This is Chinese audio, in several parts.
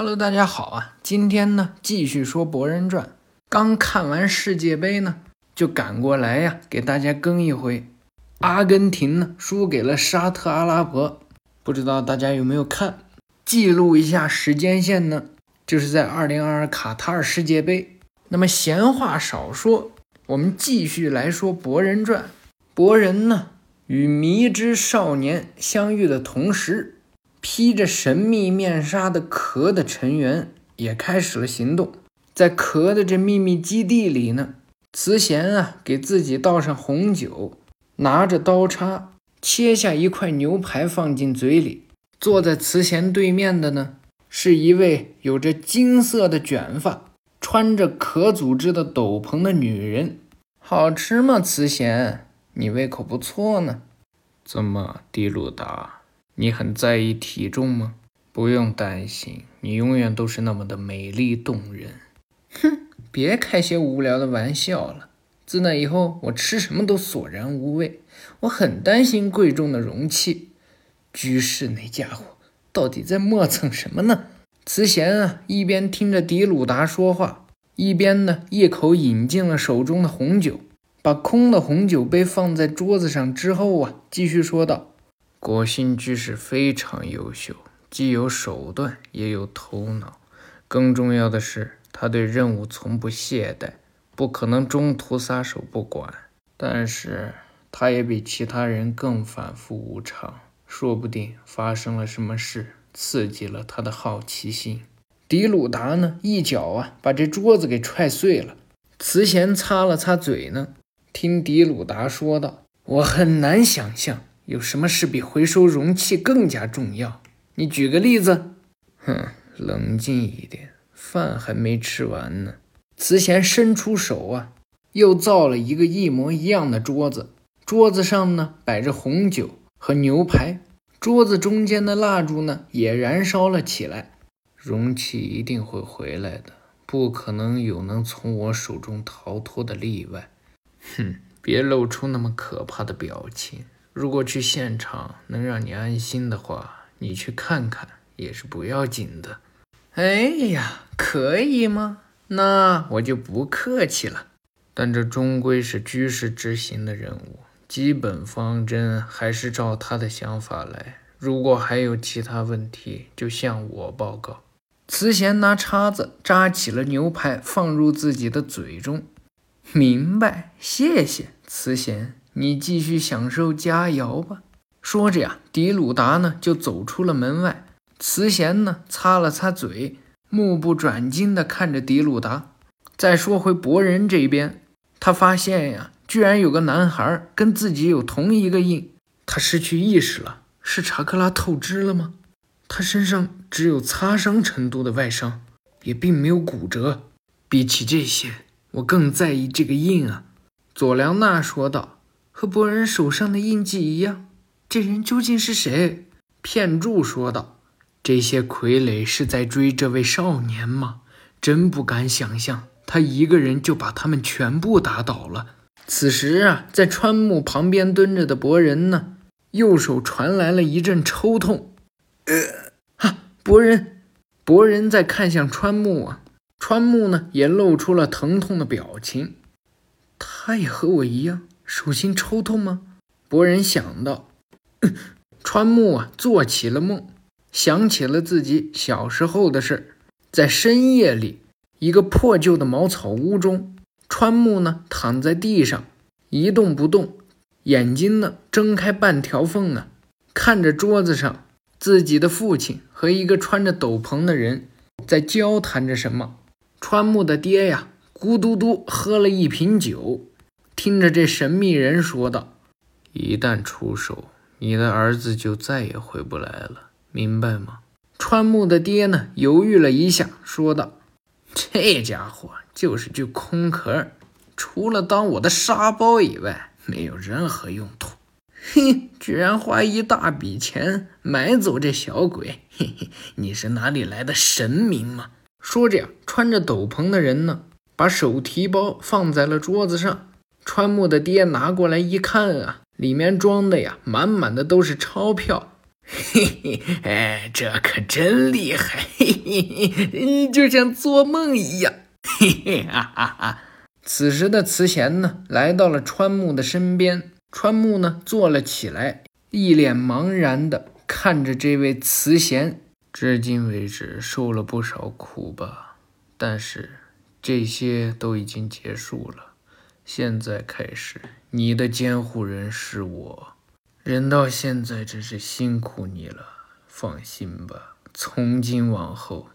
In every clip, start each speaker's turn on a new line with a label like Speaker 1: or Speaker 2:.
Speaker 1: Hello，大家好啊！今天呢，继续说《博人传》。刚看完世界杯呢，就赶过来呀，给大家更一回。阿根廷呢，输给了沙特阿拉伯，不知道大家有没有看？记录一下时间线呢，就是在2022卡塔尔世界杯。那么闲话少说，我们继续来说《博人传》。博人呢，与迷之少年相遇的同时。披着神秘面纱的壳的成员也开始了行动，在壳的这秘密基地里呢，慈贤啊给自己倒上红酒，拿着刀叉切下一块牛排放进嘴里。坐在慈贤对面的呢，是一位有着金色的卷发、穿着壳组织的斗篷的女人。好吃吗，慈贤？你胃口不错呢。
Speaker 2: 怎么，迪鲁达？你很在意体重吗？不用担心，你永远都是那么的美丽动人。
Speaker 1: 哼，别开些无聊的玩笑了。自那以后，我吃什么都索然无味。我很担心贵重的容器。居士那家伙到底在磨蹭什么呢？慈贤啊，一边听着迪鲁达说话，一边呢一口饮尽了手中的红酒，把空的红酒杯放在桌子上之后啊，继续说道。
Speaker 2: 国信居士非常优秀，既有手段，也有头脑。更重要的是，他对任务从不懈怠，不可能中途撒手不管。但是，他也比其他人更反复无常，说不定发生了什么事，刺激了他的好奇心。
Speaker 1: 迪鲁达呢，一脚啊，把这桌子给踹碎了。慈贤擦了擦嘴呢，听迪鲁达说道：“我很难想象。”有什么事比回收容器更加重要？你举个例子。
Speaker 2: 哼，冷静一点，饭还没吃完呢。
Speaker 1: 慈贤伸出手啊，又造了一个一模一样的桌子。桌子上呢摆着红酒和牛排，桌子中间的蜡烛呢也燃烧了起来。
Speaker 2: 容器一定会回来的，不可能有能从我手中逃脱的例外。哼，别露出那么可怕的表情。如果去现场能让你安心的话，你去看看也是不要紧的。
Speaker 1: 哎呀，可以吗？那我就不客气了。
Speaker 2: 但这终归是居士执行的任务，基本方针还是照他的想法来。如果还有其他问题，就向我报告。
Speaker 1: 慈贤拿叉子扎起了牛排，放入自己的嘴中。明白，谢谢慈贤。你继续享受佳肴吧。说着呀，迪鲁达呢就走出了门外。慈贤呢擦了擦嘴，目不转睛地看着迪鲁达。再说回博人这边，他发现呀，居然有个男孩跟自己有同一个印。他失去意识了，是查克拉透支了吗？他身上只有擦伤程度的外伤，也并没有骨折。比起这些，我更在意这个印啊。佐良娜说道。和博人手上的印记一样，这人究竟是谁？片柱说道：“这些傀儡是在追这位少年吗？真不敢想象，他一个人就把他们全部打倒了。”此时啊，在川木旁边蹲着的博人呢，右手传来了一阵抽痛。呃，哈，博人，博人在看向川木啊，川木呢也露出了疼痛的表情。他也和我一样。手心抽痛吗？博人想到，川木啊，做起了梦，想起了自己小时候的事。在深夜里，一个破旧的茅草屋中，川木呢躺在地上一动不动，眼睛呢睁开半条缝啊，看着桌子上自己的父亲和一个穿着斗篷的人在交谈着什么。川木的爹呀，咕嘟嘟喝了一瓶酒。听着，这神秘人说道：“
Speaker 2: 一旦出手，你的儿子就再也回不来了，明白吗？”
Speaker 1: 川木的爹呢，犹豫了一下，说道：“这家伙就是具空壳，除了当我的沙包以外，没有任何用途。嘿，居然花一大笔钱买走这小鬼，嘿嘿，你是哪里来的神明吗？”说着呀，穿着斗篷的人呢，把手提包放在了桌子上。川木的爹拿过来一看啊，里面装的呀，满满的都是钞票。嘿嘿，哎，这可真厉害，嘿嘿嘿，就像做梦一样，嘿嘿哈哈哈。此时的慈贤呢，来到了川木的身边，川木呢坐了起来，一脸茫然的看着这位慈贤。至今为止受了不少苦吧，但是这些都已经结束了。现在开始，你的监护人是我。人到现在真是辛苦你了，放心吧，从今往后，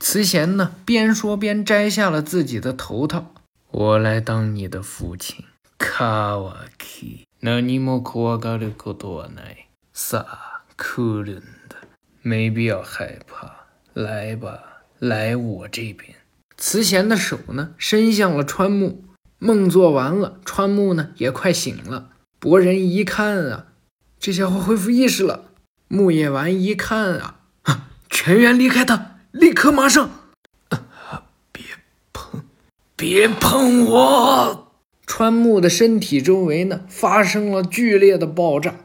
Speaker 1: 慈贤呢边说边摘下了自己的头套，我来当你的父亲。卡瓦基，那你莫怖がることはない。さあ、来るんだ。没必要害怕，来吧，来我这边。慈贤的手呢伸向了川木， 梦做完了，川木呢也快醒了。博人一看啊。这家伙恢复意识了。木叶丸一看啊，全员离开他，立刻马上！别碰，别碰我！川木的身体周围呢发生了剧烈的爆炸，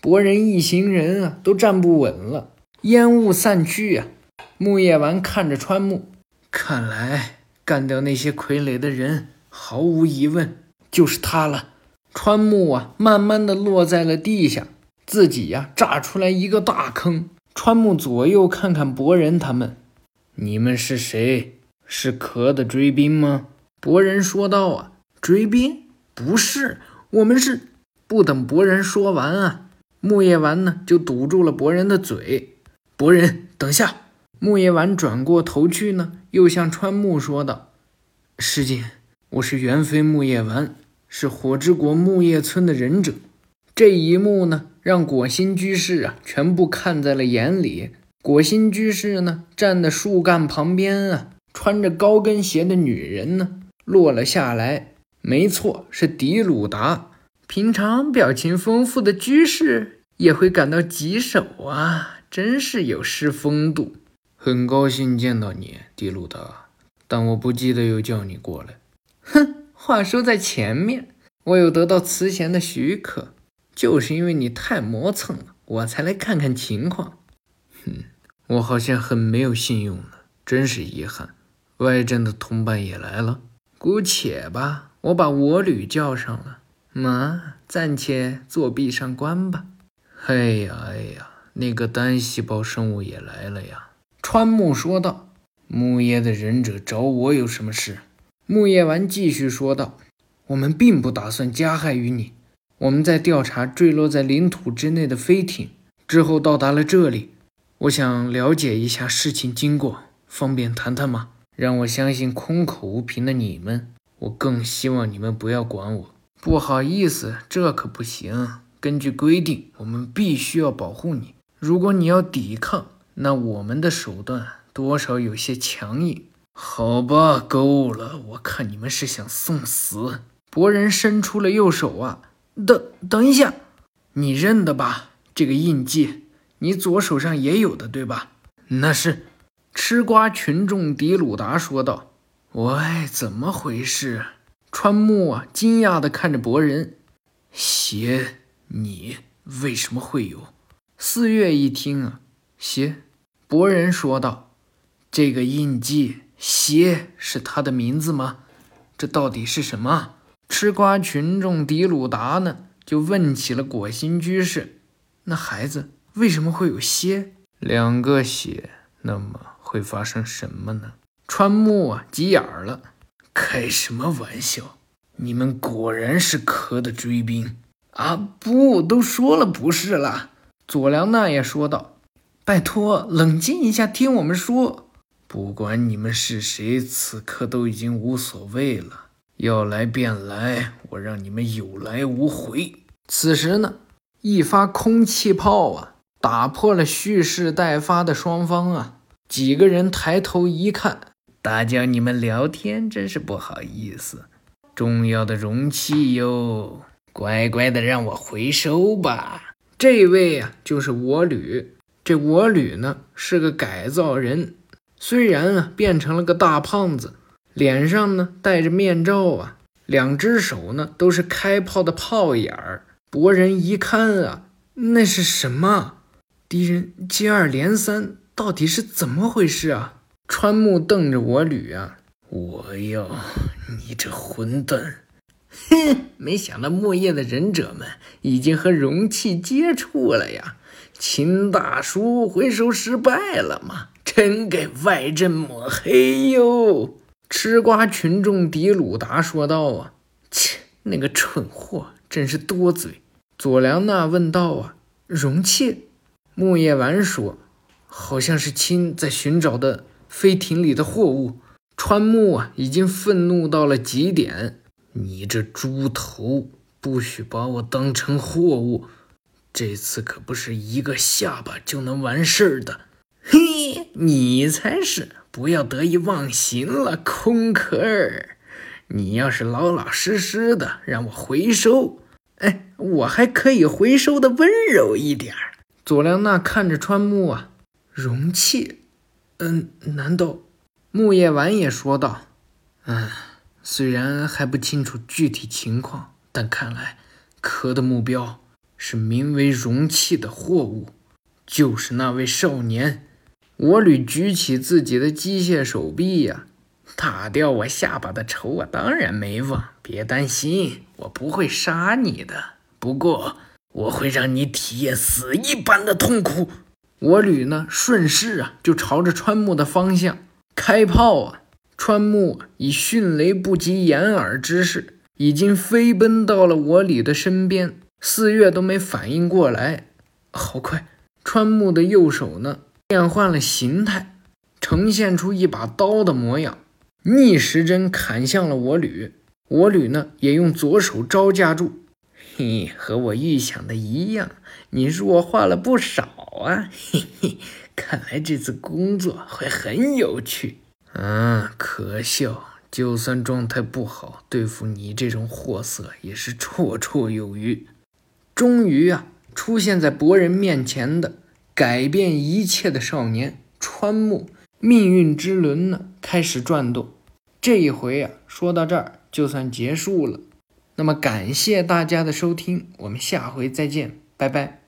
Speaker 1: 博人一行人啊都站不稳了。烟雾散去啊，木叶丸看着川木，看来干掉那些傀儡的人，毫无疑问就是他了。川木啊，慢慢的落在了地下。自己呀，炸出来一个大坑。川木左右看看博人他们，你们是谁？是壳的追兵吗？博人说道：“啊，追兵不是，我们是。”不等博人说完啊，木叶丸呢就堵住了博人的嘴。博人，等下！木叶丸转过头去呢，又向川木说道：“师姐，我是元妃木叶丸，是火之国木叶村的忍者。”这一幕呢，让果心居士啊全部看在了眼里。果心居士呢，站在树干旁边啊，穿着高跟鞋的女人呢，落了下来。没错，是迪鲁达。平常表情丰富的居士也会感到棘手啊，真是有失风度。很高兴见到你，迪鲁达，但我不记得有叫你过来。哼，话说在前面，我有得到慈贤的许可。就是因为你太磨蹭了，我才来看看情况。哼，我好像很没有信用呢，真是遗憾。外镇的同伴也来了，姑且吧，我把我旅叫上了。嘛，暂且作壁上观吧。哎呀哎呀，那个单细胞生物也来了呀。川木说道：“木叶的忍者找我有什么事？”木叶丸继续说道：“我们并不打算加害于你。”我们在调查坠落在领土之内的飞艇，之后到达了这里。我想了解一下事情经过，方便谈谈吗？让我相信空口无凭的你们。我更希望你们不要管我。不好意思，这可不行。根据规定，我们必须要保护你。如果你要抵抗，那我们的手段多少有些强硬。好吧，够了。我看你们是想送死。博人伸出了右手啊。等等一下，你认得吧？这个印记，你左手上也有的，对吧？那是吃瓜群众迪鲁达说道。喂，怎么回事？川木啊，惊讶地看着博人。邪，你为什么会有？四月一听啊，邪，博人说道：“这个印记，邪是他的名字吗？这到底是什么？”吃瓜群众迪鲁达呢，就问起了果心居士：“那孩子为什么会有蝎？两个血，那么会发生什么呢？”川木啊，急眼了：“开什么玩笑？你们果然是壳的追兵啊！不，都说了不是了。”佐良娜也说道：“拜托，冷静一下，听我们说。不管你们是谁，此刻都已经无所谓了。”要来便来，我让你们有来无回。此时呢，一发空气炮啊，打破了蓄势待发的双方啊。几个人抬头一看，打搅你们聊天，真是不好意思。重要的容器哟，乖乖的让我回收吧。这位啊，就是我吕。这我吕呢，是个改造人，虽然啊，变成了个大胖子。脸上呢戴着面罩啊，两只手呢都是开炮的炮眼儿。博人一看啊，那是什么？敌人接二连三，到底是怎么回事啊？川木瞪着我吕啊，
Speaker 2: 我要你这混蛋！
Speaker 1: 哼，没想到木叶的忍者们已经和容器接触了呀！秦大叔回收失败了吗？真给外镇抹黑哟！吃瓜群众迪鲁达说道啊，切，那个蠢货真是多嘴。佐良娜问道啊，容器？木叶丸说，好像是亲在寻找的飞艇里的货物。川木啊，已经愤怒到了极点。
Speaker 2: 你这猪头，不许把我当成货物！这次可不是一个下巴就能完事儿的。
Speaker 1: 你才是！不要得意忘形了，空壳儿。你要是老老实实的让我回收，哎，我还可以回收的温柔一点儿。佐良娜看着川木啊，容器，嗯，难道？木叶丸也说道，嗯。虽然还不清楚具体情况，但看来壳的目标是名为容器的货物，就是那位少年。我吕举起自己的机械手臂呀，打掉我下巴的仇我当然没忘。别担心，我不会杀你的，不过我会让你体验死一般的痛苦。我吕呢，顺势啊，就朝着川木的方向开炮啊。川木以迅雷不及掩耳之势，已经飞奔到了我李的身边。四月都没反应过来，好快！川木的右手呢，变换了形态，呈现出一把刀的模样，逆时针砍向了我吕。我吕呢，也用左手招架住。嘿，和我预想的一样，你弱化了不少啊！嘿嘿，看来这次工作会很有趣。
Speaker 2: 嗯，可笑！就算状态不好，对付你这种货色也是绰绰有余。
Speaker 1: 终于啊，出现在博人面前的改变一切的少年川木，命运之轮呢开始转动。这一回啊，说到这儿就算结束了。那么感谢大家的收听，我们下回再见，拜拜。